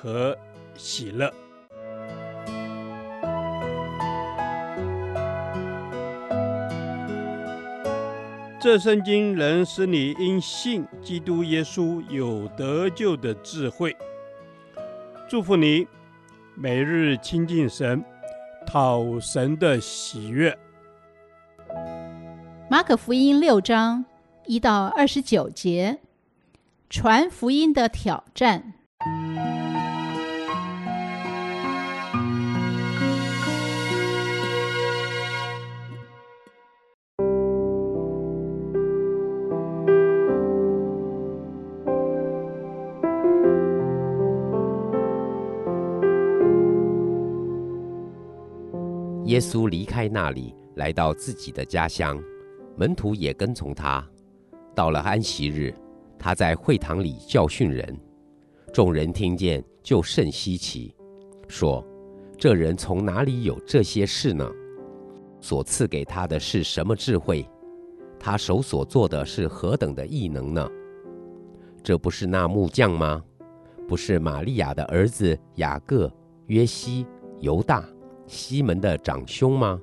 和喜乐。这圣经能使你因信基督耶稣有得救的智慧。祝福你，每日亲近神，讨神的喜悦。马可福音六章一到二十九节，传福音的挑战。耶稣离开那里，来到自己的家乡，门徒也跟从他。到了安息日，他在会堂里教训人，众人听见就甚稀奇，说：“这人从哪里有这些事呢？所赐给他的是什么智慧？他手所做的是何等的异能呢？这不是那木匠吗？不是玛利亚的儿子雅各、约西、犹大。”西门的长兄吗？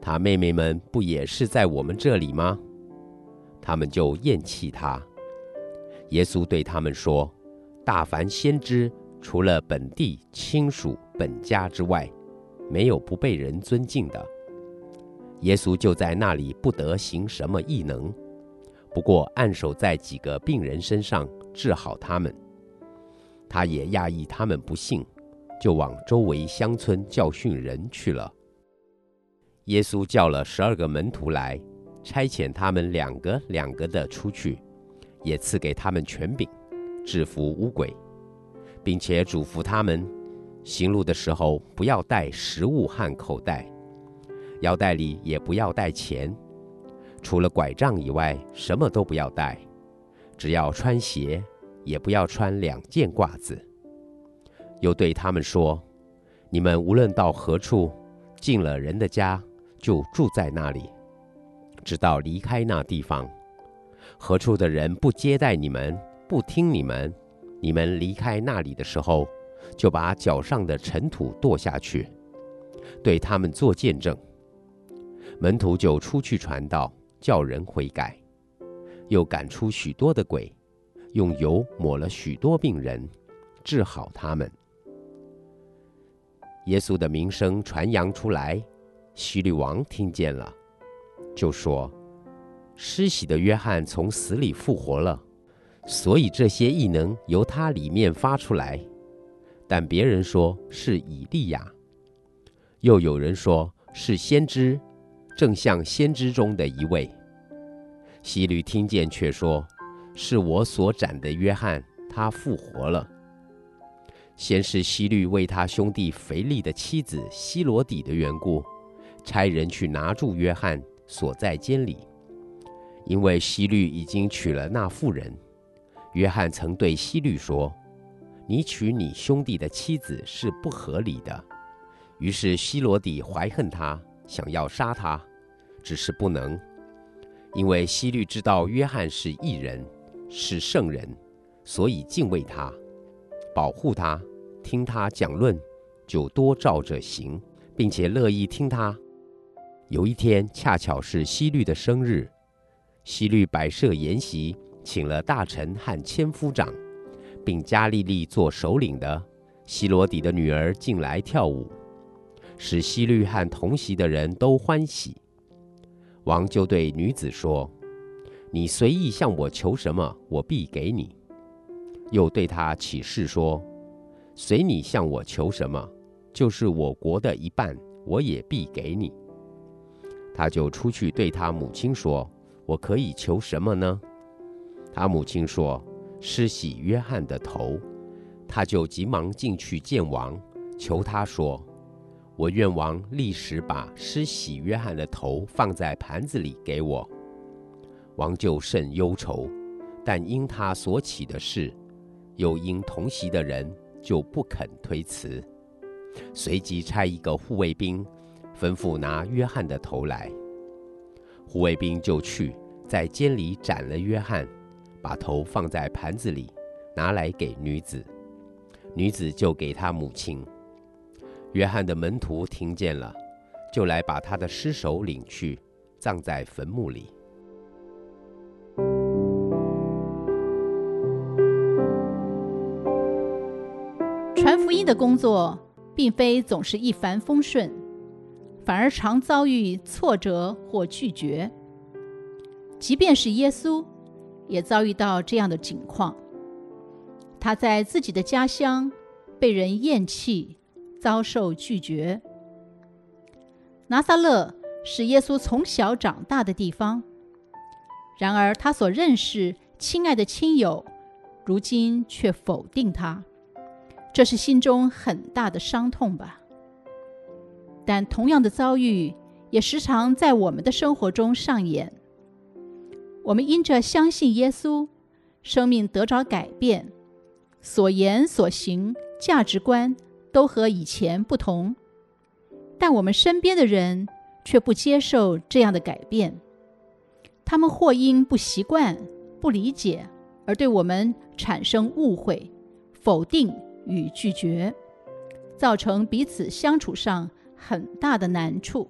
他妹妹们不也是在我们这里吗？他们就厌弃他。耶稣对他们说：“大凡先知，除了本地亲属本家之外，没有不被人尊敬的。”耶稣就在那里不得行什么异能，不过按手在几个病人身上治好他们。他也讶异他们不信。就往周围乡村教训人去了。耶稣叫了十二个门徒来，差遣他们两个两个的出去，也赐给他们权柄，制服污鬼，并且嘱咐他们，行路的时候不要带食物和口袋，腰带里也不要带钱，除了拐杖以外，什么都不要带，只要穿鞋，也不要穿两件褂子。又对他们说：“你们无论到何处，进了人的家，就住在那里，直到离开那地方。何处的人不接待你们，不听你们，你们离开那里的时候，就把脚上的尘土跺下去，对他们做见证。门徒就出去传道，叫人悔改，又赶出许多的鬼，用油抹了许多病人，治好他们。”耶稣的名声传扬出来，希律王听见了，就说：“施洗的约翰从死里复活了，所以这些异能由他里面发出来。但别人说是以利亚，又有人说是先知，正像先知中的一位。”希律听见却说：“是我所斩的约翰，他复活了。”先是希律为他兄弟腓力的妻子希罗底的缘故，差人去拿住约翰，锁在监里，因为希律已经娶了那妇人。约翰曾对希律说：“你娶你兄弟的妻子是不合理的。”于是希罗底怀恨他，想要杀他，只是不能，因为希律知道约翰是异人，是圣人，所以敬畏他。保护他，听他讲论，就多照着行，并且乐意听他。有一天恰巧是希律的生日，希律摆设筵席，请了大臣和千夫长，并加利利做首领的西罗底的女儿进来跳舞，使希律和同席的人都欢喜。王就对女子说：“你随意向我求什么，我必给你。”又对他起誓说：“随你向我求什么，就是我国的一半，我也必给你。”他就出去对他母亲说：“我可以求什么呢？”他母亲说：“施洗约翰的头。”他就急忙进去见王，求他说：“我愿王立时把施洗约翰的头放在盘子里给我。”王就甚忧愁，但因他所起的事，又因同席的人，就不肯推辞。随即差一个护卫兵，吩咐拿约翰的头来。护卫兵就去，在监里斩了约翰，把头放在盘子里，拿来给女子。女子就给他母亲。约翰的门徒听见了，就来把他的尸首领去，葬在坟墓里。的工作，并非总是一帆风顺，反而常遭遇挫折或拒绝。即便是耶稣，也遭遇到这样的境况。他在自己的家乡被人厌弃，遭受拒绝。拿撒勒是耶稣从小长大的地方，然而他所认识亲爱的亲友，如今却否定他。这是心中很大的伤痛吧？但同样的遭遇也时常在我们的生活中上演。我们因着相信耶稣，生命得着改变，所言所行、价值观都和以前不同。但我们身边的人却不接受这样的改变，他们或因不习惯、不理解而对我们产生误会、否定。与拒绝，造成彼此相处上很大的难处。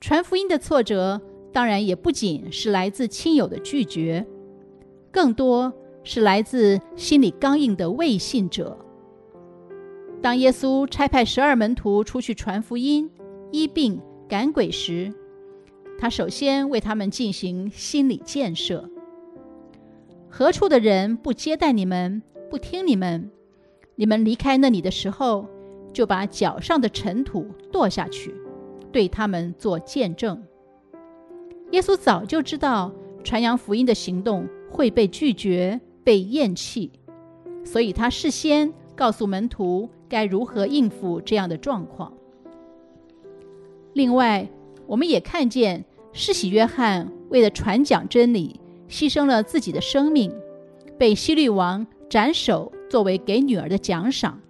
传福音的挫折，当然也不仅是来自亲友的拒绝，更多是来自心里刚硬的未信者。当耶稣差派十二门徒出去传福音、医病、赶鬼时，他首先为他们进行心理建设：何处的人不接待你们？不听你们，你们离开那里的时候，就把脚上的尘土跺下去，对他们做见证。耶稣早就知道传扬福音的行动会被拒绝、被厌弃，所以他事先告诉门徒该如何应付这样的状况。另外，我们也看见施洗约翰为了传讲真理，牺牲了自己的生命，被希律王斩首作为给女儿的奖赏。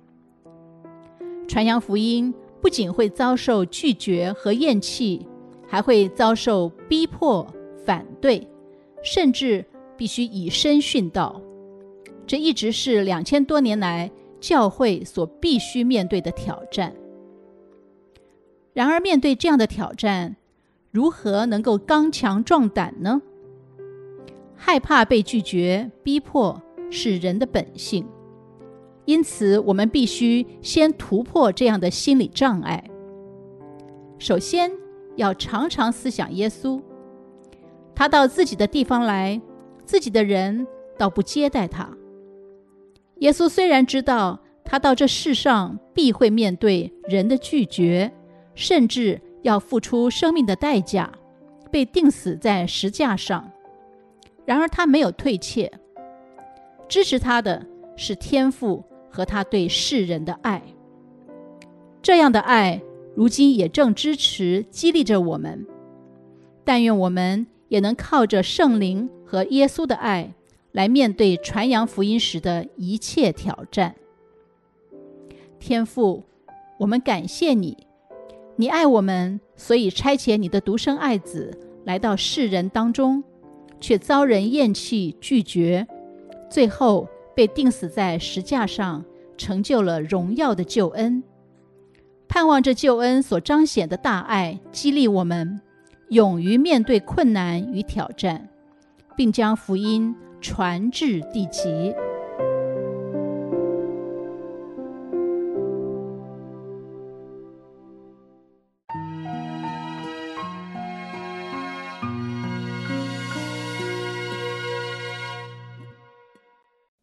传扬福音不仅会遭受拒绝和厌弃，还会遭受逼迫、反对，甚至必须以身殉道。这一直是两千多年来教会所必须面对的挑战。然而，面对这样的挑战，如何能够刚强壮胆呢？害怕被拒绝、逼迫。是人的本性，因此我们必须先突破这样的心理障碍。首先，要常常思想耶稣，他到自己的地方来，自己的人倒不接待他。耶稣虽然知道他到这世上必会面对人的拒绝，甚至要付出生命的代价，被钉死在石架上，然而他没有退怯。支持他的是天父和他对世人的爱，这样的爱如今也正支持激励着我们。但愿我们也能靠着圣灵和耶稣的爱来面对传扬福音时的一切挑战。天父，我们感谢你，你爱我们，所以差遣你的独生爱子来到世人当中，却遭人厌弃拒绝。最后被钉死在石架上，成就了荣耀的救恩。盼望着救恩所彰显的大爱，激励我们勇于面对困难与挑战，并将福音传至地极。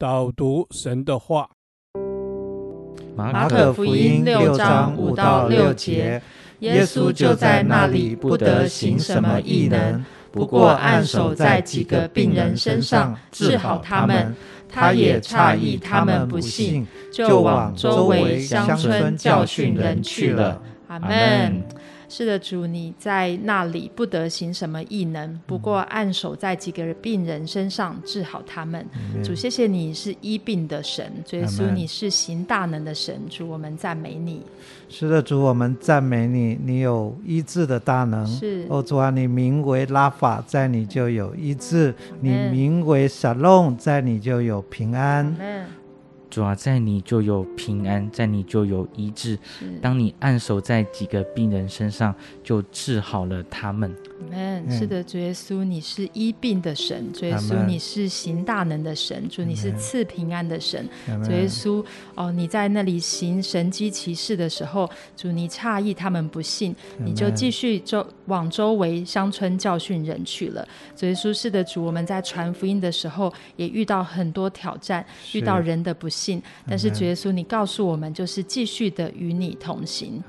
导读神的话，马可福音六章五到六节，耶稣就在那里不得行什么异能，不过按手在几个病人身上治好他们。他也诧异他们不信，就往周围乡村教训人去了。阿门。是的，主，你在那里不得行什么异能，不过按手在几个病人身上治好他们。嗯、主，谢谢你是医病的神，主耶稣你是行大能的神。主，我们赞美你。是的，主，我们赞美你，你有医治的大能。是，哦，主啊，你名为拉法，在你就有医治；你名为沙龙，在你就有平安。主啊，在你就有平安，在你就有医治。当你按手在几个病人身上，就治好了他们。Amen，是的，主耶稣，你是医病的神；主耶稣，你是行大能的神；主，你是赐平安的神。主耶稣，哦，你在那里行神机骑士的时候，主，你诧异他们不信，你就继续周往周围乡村教训人去了。主耶稣，是的，主，我们在传福音的时候也遇到很多挑战，遇到人的不信，但是主耶稣，你告诉我们，就是继续的与你同行。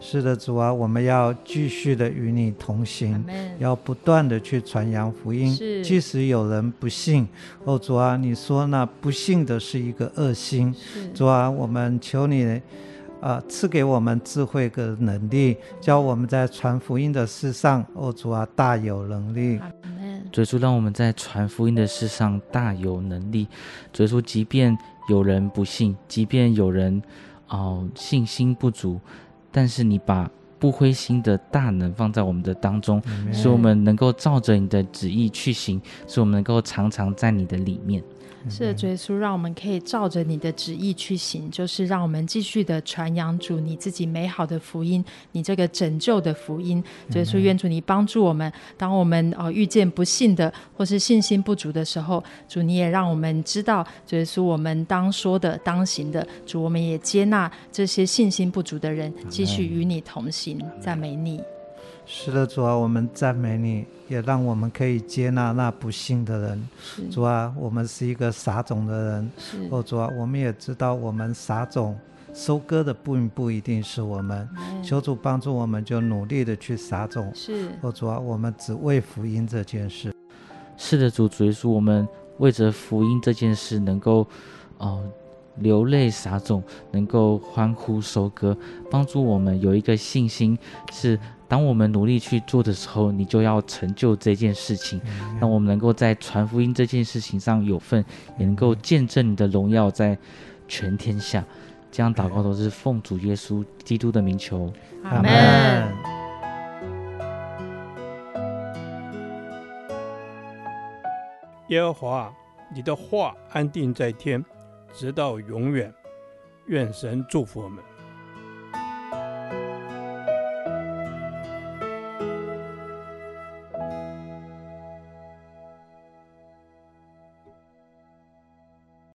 是的，主啊，我们要继续的与你同行。要不断的去传扬福音，即使有人不信，哦，主啊，你说那不信的是一个恶心，主啊，我们求你，啊、呃，赐给我们智慧跟能力，教我们在传福音的事上，哦，主啊，大有能力。主耶稣，让我们在传福音的事上大有能力。主耶稣，即便有人不信，即便有人哦、呃、信心不足，但是你把。不灰心的大能放在我们的当中，使我们能够照着你的旨意去行，使我们能够常常在你的里面。是的，耶稣，让我们可以照着你的旨意去行，就是让我们继续的传扬主你自己美好的福音，你这个拯救的福音。耶稣，愿主你帮助我们，当我们哦遇见不信的或是信心不足的时候，主你也让我们知道，耶稣我们当说的、当行的。主，我们也接纳这些信心不足的人，继续与你同行，赞美你。是的，主啊，我们赞美你，也让我们可以接纳那不幸的人。主啊，我们是一个撒种的人。哦，主啊，我们也知道，我们撒种收割的并不一定是我们。求主帮助我们，就努力的去撒种。是。哦，主啊，我们只为福音这件事。是的，主，主耶稣，我们为着福音这件事，能够哦流泪撒种，能够欢呼收割，帮助我们有一个信心是。当我们努力去做的时候，你就要成就这件事情，让我们能够在传福音这件事情上有份，也能够见证你的荣耀在全天下。这样祷告都是奉主耶稣基督的名求，阿门。耶和华，你的话安定在天，直到永远。愿神祝福我们。